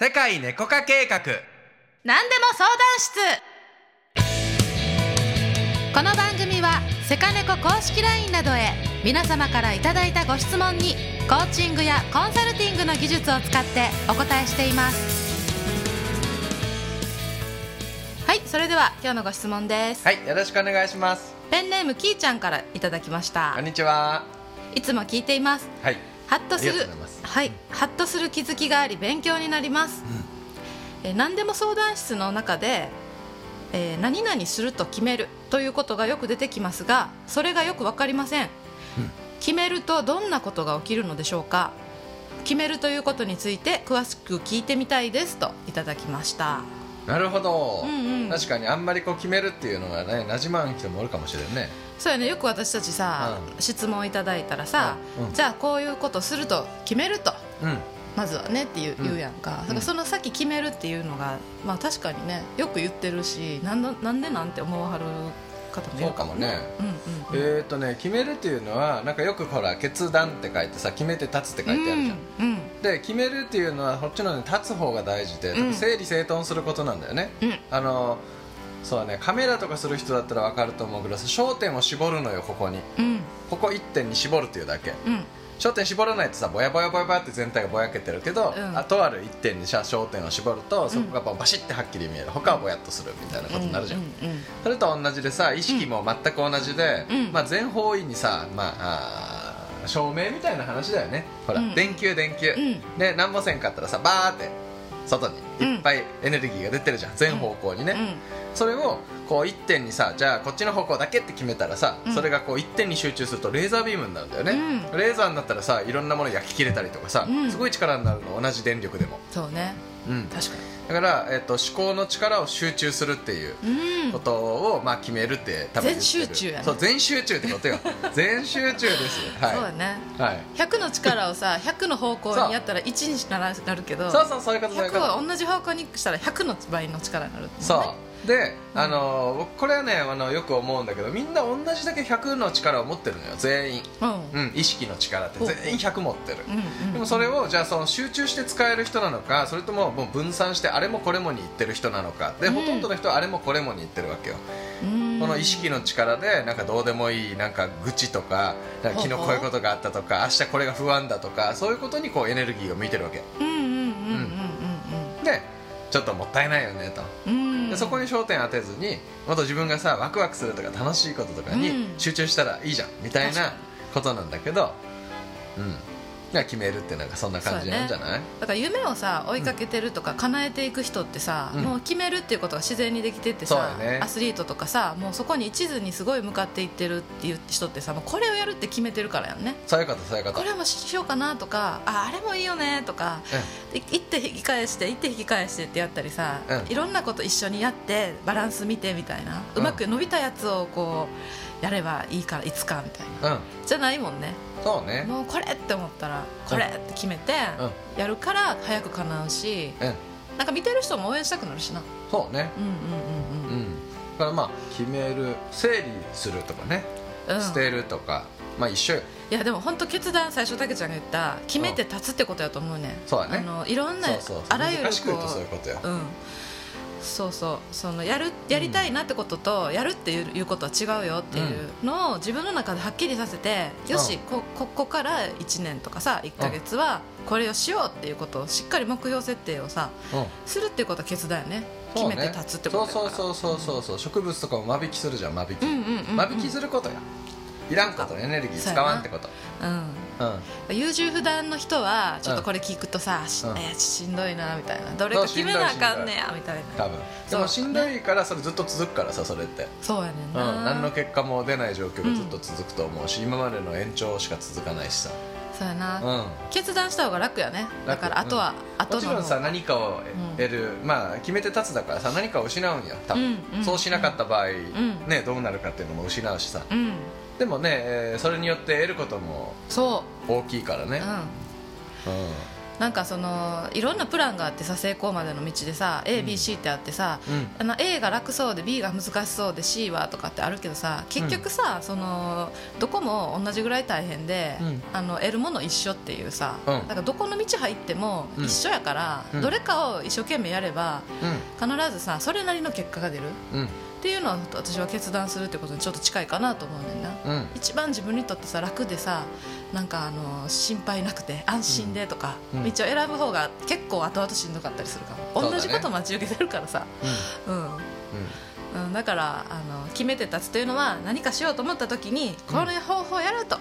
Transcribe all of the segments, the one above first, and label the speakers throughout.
Speaker 1: 世界猫化計画。
Speaker 2: 何でも相談室。この番組はセカネコ公式 LINE などへ皆様からいただいたご質問にコーチングやコンサルティングの技術を使ってお答えしています。はいそれでは今日のご質問です、
Speaker 1: はいよろしくお願いします。
Speaker 2: ペンネームきーちゃんからいただきました。
Speaker 1: こんにちは。い
Speaker 2: つも聞いています。
Speaker 1: はい
Speaker 2: ハッとするはいハッとする気づきがあり勉強になります、えー何でも相談室の中で、えー何々すると決めるということがよく出てきますがそれがよくわかりません、決めるとどんなことが起きるのでしょうか。決めるということについて詳しく聞いてみたいですといただきました。
Speaker 1: なるほど、
Speaker 2: うんうん。
Speaker 1: 確かにあんまりこう決めるっていうのがね馴染まん人もおるかもしれんね
Speaker 2: そうやね。よく私たちさ、
Speaker 1: う
Speaker 2: 質問いただいたらさ、
Speaker 1: うん。うん。
Speaker 2: じゃあこういうことすると決めると。
Speaker 1: うん。
Speaker 2: まずはねっていう
Speaker 1: うん。
Speaker 2: 言うやんか、だからその先決めるっていうのがまあ確かにねよく言ってるしなんだなんでなんて思わはる方もいる
Speaker 1: そうかもね。
Speaker 2: うんうんうん。
Speaker 1: えー、とね決めるっていうのはなんかよくほら決断って書いてさ決めて立つって書いてあるじゃん、
Speaker 2: うんうん。
Speaker 1: で決めるっていうのはこっちのね立つ方が大事で、
Speaker 2: うん。
Speaker 1: 整理整頓することなんだよね、
Speaker 2: うん。
Speaker 1: あのそうだね。カメラとかする人だったら分かると思うけど焦点を絞るのよここに。
Speaker 2: うん。
Speaker 1: ここ一点に絞るっていうだけ。
Speaker 2: うん。
Speaker 1: 焦点絞らないとさぼやぼやぼやぼやって全体がぼやけてるけど、
Speaker 2: うん。
Speaker 1: あとある一点にさ焦点を絞るとそこがバシッてはっきり見える。他はぼやっとするみたいなことになるじゃん、それと同じでさ意識も全く同じで、
Speaker 2: うん。
Speaker 1: まあ、全方位にさ、まあ、あー照明みたいな話だよね。ほら、
Speaker 2: うん。
Speaker 1: 電球電球、
Speaker 2: うん。
Speaker 1: で何もせんかったらさバーって外にいっぱいエネルギーが出てるじゃん。全方向にね、それをこう一点にさじゃあこっちの方向だけって決めたらさ、
Speaker 2: うん。
Speaker 1: それがこう一点に集中するとレーザービームになるんだよね、
Speaker 2: う
Speaker 1: レーザーになったらさいろんなもの焼き切れたりとかさ、
Speaker 2: うん。
Speaker 1: すごい力になるの。同じ電力でも、
Speaker 2: そうね。
Speaker 1: うん、
Speaker 2: 確か
Speaker 1: だから、えっと思考の力を集中するっていうことを、まあ、決めるって多分
Speaker 2: 全集中やね。
Speaker 1: そう全集中ってことよ。全集中ですはい。
Speaker 2: そうだね。
Speaker 1: はい、
Speaker 2: 100の力をさ 100の方向にやったら1にならなるけど
Speaker 1: そうそうそういうことそういうこ
Speaker 2: 100
Speaker 1: と
Speaker 2: を同じ方向にしたら100の倍の力になるっていね。
Speaker 1: そうで、あの僕これはねあのよく思うんだけどみんな同じだけ100の力を持ってるのよ全員、
Speaker 2: うん。
Speaker 1: うん、意識の力って。全員100持ってる。でもそれをじゃあその集中して使える人なのかそれとももう分散してあれもこれもに言ってる人なのか。で、
Speaker 2: うん。
Speaker 1: ほとんどの人はあれもこれもに言ってるわけよ、
Speaker 2: うん。
Speaker 1: この意識の力でなんかどうでもいいなんか愚痴とかなんか昨日こういうことがあったとか明日これが不安だとかそういうことにこうエネルギーを向いてるわけ。
Speaker 2: うんうんうん。うん。
Speaker 1: でちょっともったいないよねと。
Speaker 2: うん
Speaker 1: でそこに焦点当てずにもっと自分がさワクワクするとか楽しいこととかに
Speaker 2: うん。
Speaker 1: 集中したらいいじゃんみたいなことなんだけどうんが決めるってなんかそんな感じなんじゃない？
Speaker 2: だから夢をさ追いかけてるとか叶えていく人ってさ、
Speaker 1: うん。
Speaker 2: もう決めるっていうことが自然にできてってさ、
Speaker 1: ね。
Speaker 2: アスリートとかさもうそこに一途にすごい向かっていってるっていう人ってさもうこれをやるって決めてるからやんね。
Speaker 1: そういうことそういうこと。
Speaker 2: これもしようかなとかああれもいいよねとか、で一手引き返して一手引き返してってやったりさ、
Speaker 1: うん。
Speaker 2: いろんなこと一緒にやってバランス見てみたいな、うまく伸びたやつをこうやればいいからいつかみたいな。
Speaker 1: うん。
Speaker 2: じゃないもんね。
Speaker 1: そうね。
Speaker 2: もうこれって思ったらこれって決めてやるから早く叶うし
Speaker 1: うん。
Speaker 2: なんか見てる人も応援したくなるしな。
Speaker 1: そうね。
Speaker 2: うんうんうん
Speaker 1: うん。だからまあ決める整理するとかね。
Speaker 2: うん。うん
Speaker 1: 捨てるとか。まあ一緒よ。
Speaker 2: いやでも本当決断最初たけちゃんが言った決めて立つってことやと思うね
Speaker 1: そうだね。
Speaker 2: あのいろんな
Speaker 1: そうそうそう。
Speaker 2: あらゆる
Speaker 1: 難しく言うと
Speaker 2: こ
Speaker 1: そういうことよ。
Speaker 2: うんそうそうそのやるやりたいなってことと、やるっていういうことは違うよっていうのを自分の中ではっきりさせて、よしこここから1年とかさ1か月はこれをしようっていうことをしっかり目標設定をさ
Speaker 1: うん。
Speaker 2: するっていうことは決断よね。決めて立つってことから。
Speaker 1: そうそうそうそうそう植物とかも間引きするじゃん間引き、間引きすることやいらんことエネルギー使わんってこと。
Speaker 2: うん。
Speaker 1: うん。
Speaker 2: 優柔不断の人はちょっとこれ聞くとさ、し
Speaker 1: うん。
Speaker 2: えーしんどいなみたいな。どれか決めなあかんねやみたいな。
Speaker 1: 多分。でもしんどいからそれずっと続くからさそれって。
Speaker 2: そうやねん
Speaker 1: うん。
Speaker 2: な、
Speaker 1: 何の結果も出ない状況がずっと続くと思うし、今までの延長しか続かないしさ、
Speaker 2: そうやな、
Speaker 1: うん、
Speaker 2: 決断した方が楽やね。だ
Speaker 1: 楽
Speaker 2: からあとは、後の
Speaker 1: もちろんさ
Speaker 2: 方
Speaker 1: 何かを得る、まあ決めて立つだからさ何かを失うんや多分、
Speaker 2: うんうん
Speaker 1: そうしなかった場合、
Speaker 2: ん。
Speaker 1: ねどうなるかっていうのも失うしさ。
Speaker 2: うん
Speaker 1: でもね、えーそれによって得ることも
Speaker 2: そ
Speaker 1: 大きいからね。
Speaker 2: う、うん、
Speaker 1: うん。
Speaker 2: なんかそのいろんなプランがあってさ成功までの道でさ ABC ってあってさ、
Speaker 1: うん。
Speaker 2: あの A が楽そうで B が難しそうで C はとかってあるけどさ結局さ、そのどこも同じぐらい大変で、
Speaker 1: うん。
Speaker 2: あの得るもの一緒っていうさ、
Speaker 1: うん。
Speaker 2: だからどこの道入っても
Speaker 1: うん。
Speaker 2: 一緒やから、
Speaker 1: うん。
Speaker 2: どれかを一生懸命やれば必ずさそれなりの結果が出る。
Speaker 1: うんうん
Speaker 2: っていうのは私は決断するってことにちょっと近いかなと思うねんな。
Speaker 1: うん。
Speaker 2: 一番自分にとってさ楽でさなんかあの心配なくて安心でとか、
Speaker 1: うん。
Speaker 2: 道を選ぶ方が結構後々しんどかったりするかも、
Speaker 1: ね。
Speaker 2: 同じこと待ち受けてるからさ、うん。うん、だからあの決めて立つというのは何かしようと思った時にこの方法をやると、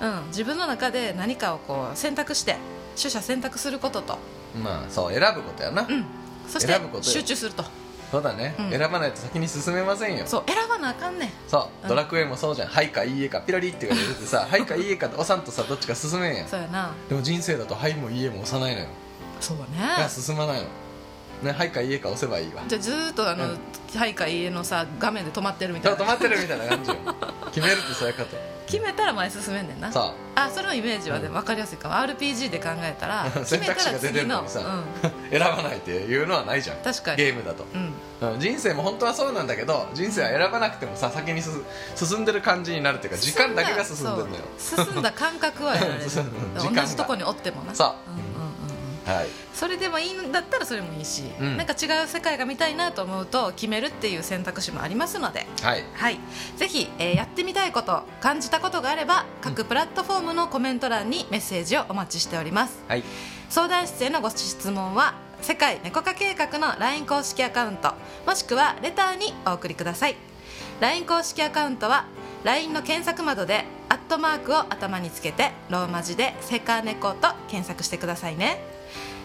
Speaker 2: うん。自分の中で何かをこう選択して取捨選択することと、
Speaker 1: うんまあそう選ぶことやな、
Speaker 2: うん、そして集中すると
Speaker 1: そうだね、
Speaker 2: うん。
Speaker 1: 選ばないと先に進めませんよ。
Speaker 2: そう選ばなあかんねん。
Speaker 1: そう、
Speaker 2: うん。
Speaker 1: ドラクエもそうじゃん「はい」か「いいえ」かピロリって言われてさ「はい」か「いいえ」かって押さんとさどっちか進めんやん。
Speaker 2: そうやな。
Speaker 1: でも人生だと「はい」も「いいえ」も押さないのよ。
Speaker 2: そう
Speaker 1: いや
Speaker 2: ね
Speaker 1: 進まないのね「はい」か「いいえ」か押せばいいわ。
Speaker 2: じゃあずーっとあの、
Speaker 1: うん。
Speaker 2: はいか家のさ画面で止まってるみたいな。
Speaker 1: 止まってるみたいな感じよ。決めるってそういうこと。
Speaker 2: 決めたら前進めんねんな。
Speaker 1: そ
Speaker 2: あ。それのイメージはでも分かりやすいかも。RPG で考えたら
Speaker 1: 選択肢が出てるのにさ、
Speaker 2: うん、
Speaker 1: 選ばないっていうのはないじゃん。
Speaker 2: 確かに。
Speaker 1: ゲームだと、
Speaker 2: うん。
Speaker 1: うん。人生も本当はそうなんだけど人生は選ばなくてもさ先に進進んでる感じになるっていうか時間だけが進んでるのよ。
Speaker 2: 進んだ感覚はやられる。同じとこにおってもな。
Speaker 1: そう
Speaker 2: うんうんうんうん
Speaker 1: はい。
Speaker 2: それでもいいんだったらそれもいいし、
Speaker 1: うん。
Speaker 2: なんか違う世界が見たいなと思うと決めるっていう選択肢もありますので。
Speaker 1: はい。
Speaker 2: はい、ぜひ、えーやってみたいこと感じたことがあれば各プラットフォームのコメント欄にメッセージをお待ちしております。
Speaker 1: はい。
Speaker 2: 相談室へのご質問は世界猫化計画の LINE 公式アカウントもしくはレターにお送りください。LINE 公式アカウントは LINE の検索窓でトマークを頭につけてローマ字でセカネコと検索してくださいね。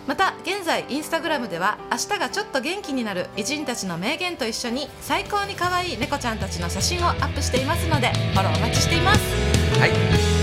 Speaker 2: また現在インスタグラムでは明日がちょっと元気になる偉人たちの名言と一緒に最高に可愛い猫ちゃんたちの写真をアップしていますのでフォローお待ちしています。
Speaker 1: はい。